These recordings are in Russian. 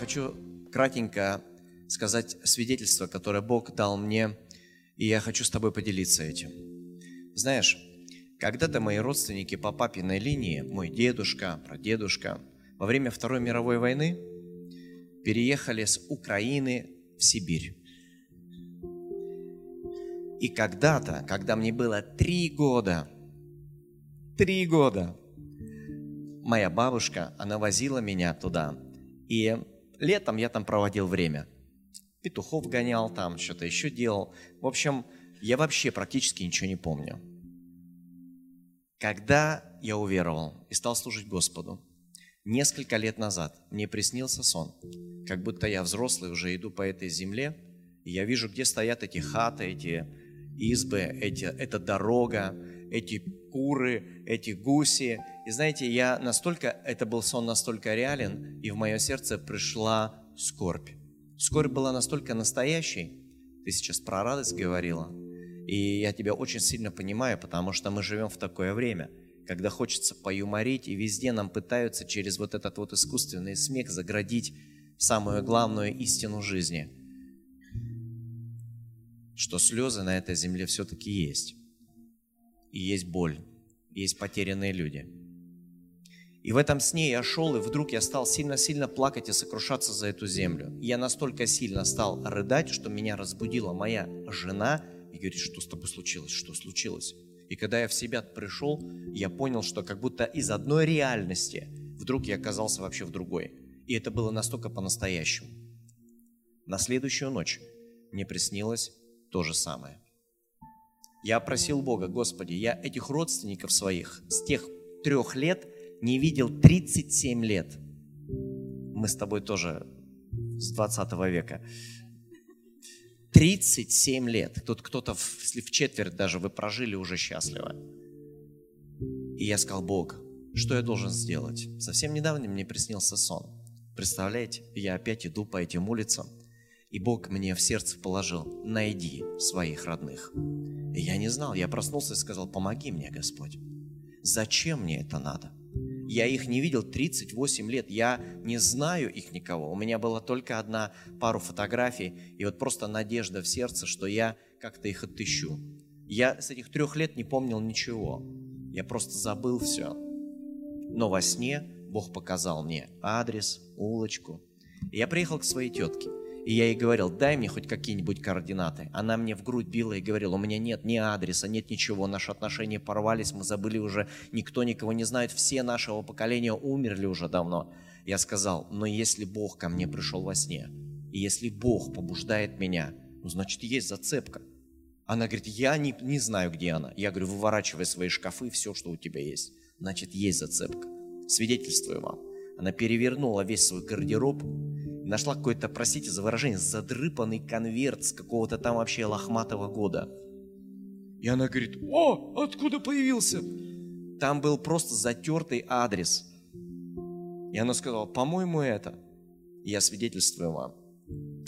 хочу кратенько сказать свидетельство, которое Бог дал мне, и я хочу с тобой поделиться этим. Знаешь, когда-то мои родственники по папиной линии, мой дедушка, прадедушка, во время Второй мировой войны переехали с Украины в Сибирь. И когда-то, когда мне было три года, три года, моя бабушка, она возила меня туда. И летом я там проводил время. Петухов гонял там, что-то еще делал. В общем, я вообще практически ничего не помню. Когда я уверовал и стал служить Господу, несколько лет назад мне приснился сон, как будто я взрослый уже иду по этой земле, и я вижу, где стоят эти хаты, эти избы, эти, эта дорога, эти куры, эти гуси. И знаете, я настолько, это был сон настолько реален, и в мое сердце пришла скорбь. Скорбь была настолько настоящей. Ты сейчас про радость говорила. И я тебя очень сильно понимаю, потому что мы живем в такое время, когда хочется поюморить, и везде нам пытаются через вот этот вот искусственный смех заградить самую главную истину жизни, что слезы на этой земле все-таки есть. И есть боль, и есть потерянные люди. И в этом сне я шел, и вдруг я стал сильно-сильно плакать и сокрушаться за эту землю. Я настолько сильно стал рыдать, что меня разбудила моя жена – и говорит, что с тобой случилось, что случилось. И когда я в себя пришел, я понял, что как будто из одной реальности вдруг я оказался вообще в другой. И это было настолько по-настоящему. На следующую ночь мне приснилось то же самое. Я просил Бога, Господи, я этих родственников своих с тех трех лет не видел 37 лет. Мы с тобой тоже с 20 века. 37 лет. Тут кто-то, если в четверть даже вы прожили уже счастливо. И я сказал, Бог, что я должен сделать? Совсем недавно мне приснился сон. Представляете, я опять иду по этим улицам, и Бог мне в сердце положил, найди своих родных. И я не знал, я проснулся и сказал, помоги мне, Господь. Зачем мне это надо? Я их не видел 38 лет, я не знаю их никого. У меня была только одна пару фотографий, и вот просто надежда в сердце, что я как-то их отыщу. Я с этих трех лет не помнил ничего. Я просто забыл все. Но во сне Бог показал мне адрес, улочку. И я приехал к своей тетке. И я ей говорил, дай мне хоть какие-нибудь координаты. Она мне в грудь била и говорила, у меня нет ни адреса, нет ничего, наши отношения порвались, мы забыли уже, никто никого не знает, все нашего поколения умерли уже давно. Я сказал, но если Бог ко мне пришел во сне, и если Бог побуждает меня, ну, значит, есть зацепка. Она говорит, я не, не знаю, где она. Я говорю, выворачивай свои шкафы, все, что у тебя есть. Значит, есть зацепка. Свидетельствую вам. Она перевернула весь свой гардероб, нашла какой-то, простите за выражение, задрыпанный конверт с какого-то там вообще лохматого года. И она говорит, о, откуда появился? Там был просто затертый адрес. И она сказала, по-моему, это. И я свидетельствую вам.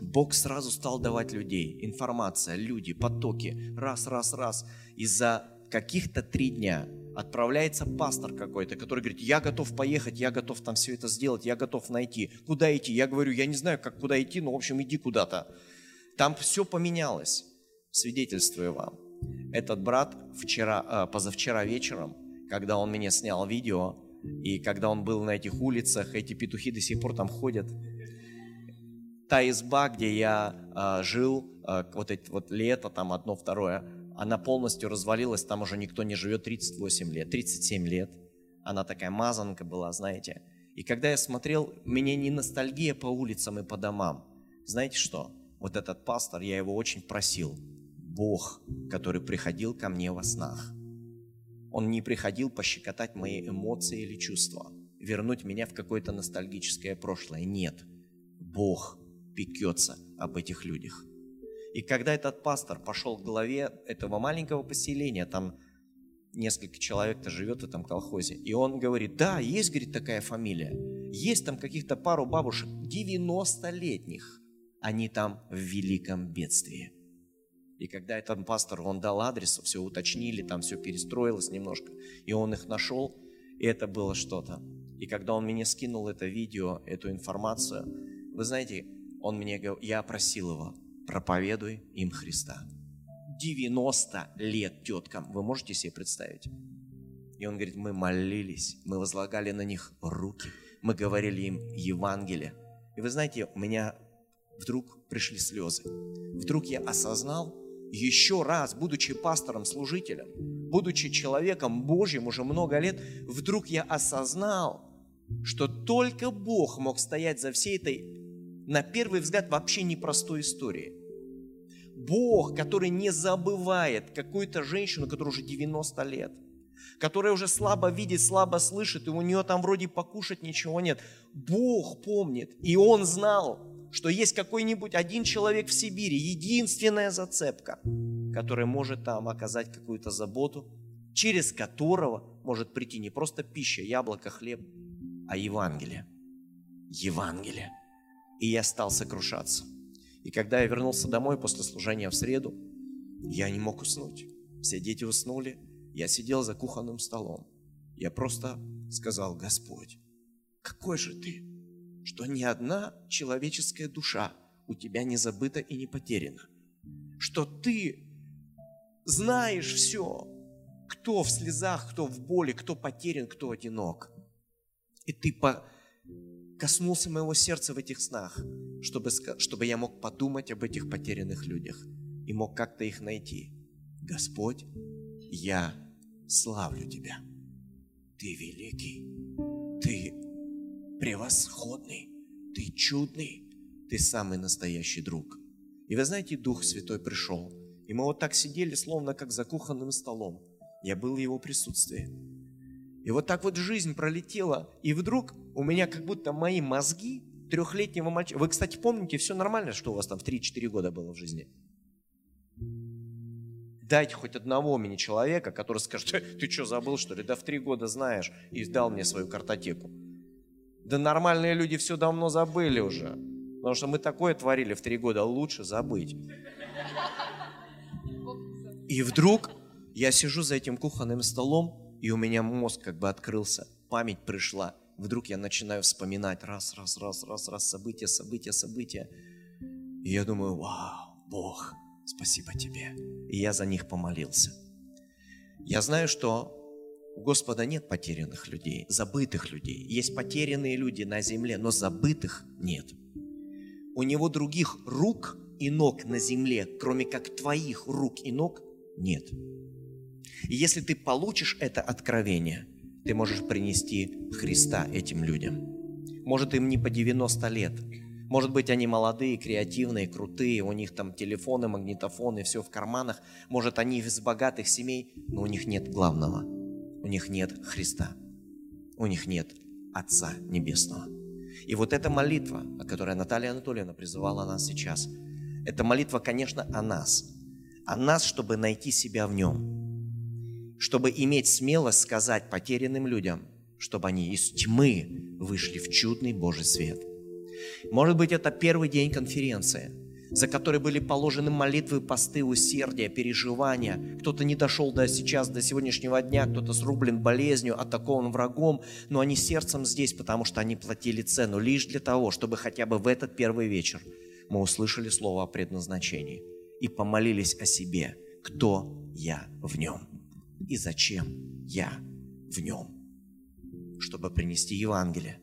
Бог сразу стал давать людей, информация, люди, потоки, раз, раз, раз. И за каких-то три дня отправляется пастор какой-то, который говорит, я готов поехать, я готов там все это сделать, я готов найти. Куда идти? Я говорю, я не знаю, как куда идти, но, в общем, иди куда-то. Там все поменялось, свидетельствую вам. Этот брат вчера, а, позавчера вечером, когда он мне снял видео, и когда он был на этих улицах, эти петухи до сих пор там ходят. Та изба, где я а, жил, а, вот эти вот лето, там одно, второе, она полностью развалилась, там уже никто не живет 38 лет, 37 лет. Она такая мазанка была, знаете. И когда я смотрел, мне не ностальгия по улицам и по домам. Знаете что? Вот этот пастор, я его очень просил. Бог, который приходил ко мне во снах. Он не приходил пощекотать мои эмоции или чувства, вернуть меня в какое-то ностальгическое прошлое. Нет. Бог пекется об этих людях. И когда этот пастор пошел к главе этого маленького поселения, там несколько человек-то живет в этом колхозе, и он говорит, да, есть, говорит, такая фамилия, есть там каких-то пару бабушек 90-летних, они там в великом бедствии. И когда этот пастор, он дал адрес, все уточнили, там все перестроилось немножко, и он их нашел, и это было что-то. И когда он мне скинул это видео, эту информацию, Вы знаете, он мне говорил, я просил его, проповедуй им Христа. 90 лет теткам, вы можете себе представить? И он говорит, мы молились, мы возлагали на них руки, мы говорили им Евангелие. И вы знаете, у меня вдруг пришли слезы. Вдруг я осознал, еще раз, будучи пастором, служителем, будучи человеком Божьим уже много лет, вдруг я осознал, что только Бог мог стоять за всей этой, на первый взгляд, вообще непростой историей. Бог, который не забывает какую-то женщину, которая уже 90 лет, которая уже слабо видит, слабо слышит, и у нее там вроде покушать ничего нет. Бог помнит, и Он знал, что есть какой-нибудь один человек в Сибири, единственная зацепка, которая может там оказать какую-то заботу, через которого может прийти не просто пища, яблоко, хлеб, а Евангелие. Евангелие. И я стал сокрушаться. И когда я вернулся домой после служения в среду, я не мог уснуть. Все дети уснули, я сидел за кухонным столом. Я просто сказал, Господь, какой же ты? что ни одна человеческая душа у тебя не забыта и не потеряна. Что ты знаешь все, кто в слезах, кто в боли, кто потерян, кто одинок. И ты по... коснулся моего сердца в этих снах, чтобы, чтобы я мог подумать об этих потерянных людях и мог как-то их найти. Господь, я славлю Тебя. Ты великий, Ты превосходный, ты чудный, ты самый настоящий друг. И вы знаете, Дух Святой пришел, и мы вот так сидели, словно как за кухонным столом. Я был в его присутствии. И вот так вот жизнь пролетела, и вдруг у меня как будто мои мозги трехлетнего мальчика... Вы, кстати, помните, все нормально, что у вас там в 3-4 года было в жизни? Дайте хоть одного мне человека, который скажет, ты, что, забыл, что ли? Да в три года знаешь, и сдал мне свою картотеку. Да нормальные люди все давно забыли уже. Потому что мы такое творили в три года, лучше забыть. И вдруг я сижу за этим кухонным столом, и у меня мозг как бы открылся, память пришла. Вдруг я начинаю вспоминать раз, раз, раз, раз, раз, события, события, события. И я думаю, вау, Бог, спасибо тебе. И я за них помолился. Я знаю, что у Господа нет потерянных людей, забытых людей. Есть потерянные люди на земле, но забытых нет. У Него других рук и ног на земле, кроме как твоих рук и ног, нет. И если ты получишь это откровение, ты можешь принести Христа этим людям. Может, им не по 90 лет. Может быть, они молодые, креативные, крутые, у них там телефоны, магнитофоны, все в карманах. Может, они из богатых семей, но у них нет главного – у них нет Христа, у них нет Отца Небесного. И вот эта молитва, о которой Наталья Анатольевна призывала нас сейчас, это молитва, конечно, о нас. О нас, чтобы найти себя в нем. Чтобы иметь смелость сказать потерянным людям, чтобы они из тьмы вышли в чудный Божий свет. Может быть, это первый день конференции – за которые были положены молитвы, посты, усердия, переживания. Кто-то не дошел до сейчас, до сегодняшнего дня, кто-то срублен болезнью, атакован врагом, но они сердцем здесь, потому что они платили цену лишь для того, чтобы хотя бы в этот первый вечер мы услышали слово о предназначении и помолились о себе, кто я в нем и зачем я в нем, чтобы принести Евангелие,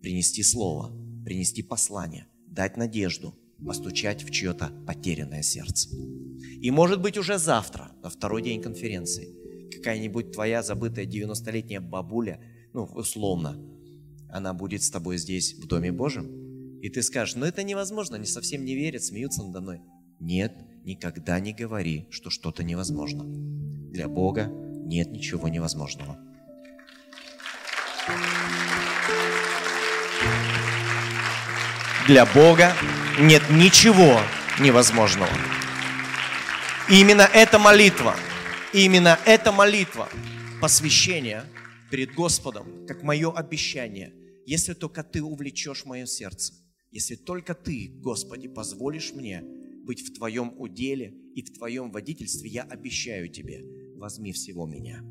принести Слово, принести послание, дать надежду – постучать в чье-то потерянное сердце. И может быть уже завтра, на второй день конференции, какая-нибудь твоя забытая 90-летняя бабуля, ну, условно, она будет с тобой здесь, в Доме Божьем, и ты скажешь, ну это невозможно, они совсем не верят, смеются надо мной. Нет, никогда не говори, что что-то невозможно. Для Бога нет ничего невозможного. Для Бога нет ничего невозможного. Именно эта молитва, именно эта молитва посвящения перед Господом, как мое обещание, если только Ты увлечешь мое сердце, если только Ты, Господи, позволишь мне быть в Твоем уделе и в Твоем водительстве, я обещаю Тебе, возьми всего меня.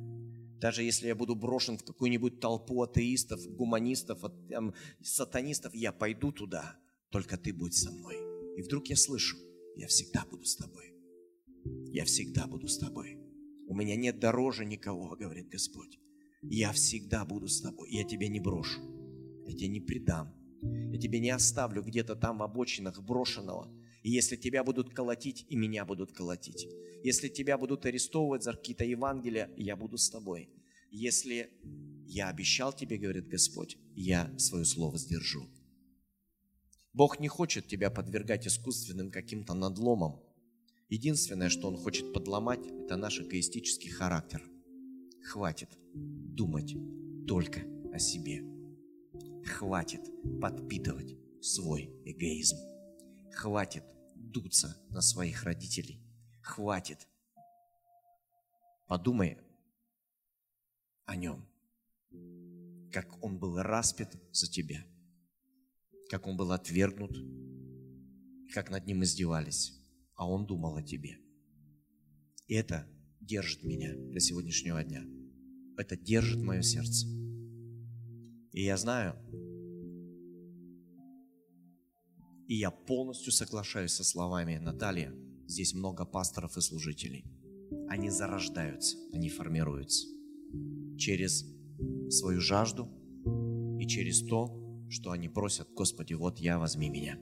Даже если я буду брошен в какую-нибудь толпу атеистов, гуманистов, там, сатанистов, я пойду туда – Только ты будь со мной. И вдруг я слышу, я всегда буду с тобой. Я всегда буду с тобой. У меня нет дороже никого, говорит Господь. Я всегда буду с тобой. Я тебя не брошу. Я тебя не предам. Я тебя не оставлю где-то там в обочинах брошенного. И если тебя будут колотить, и меня будут колотить. Если тебя будут арестовывать за какие-то Евангелия, я буду с тобой. Если я обещал тебе, говорит Господь, я свое слово сдержу. Бог не хочет тебя подвергать искусственным каким-то надломам. Единственное, что Он хочет подломать, это наш эгоистический характер. Хватит думать только о себе. Хватит подпитывать свой эгоизм. Хватит дуться на своих родителей. Хватит. Подумай о нем, как он был распят за тебя, как он был отвергнут, как над ним издевались, а он думал о тебе. И это держит меня до сегодняшнего дня. Это держит мое сердце. И я знаю, и я полностью соглашаюсь со словами Натальи, здесь много пасторов и служителей. Они зарождаются, они формируются через свою жажду и через то, что они просят, Господи, вот я, возьми меня.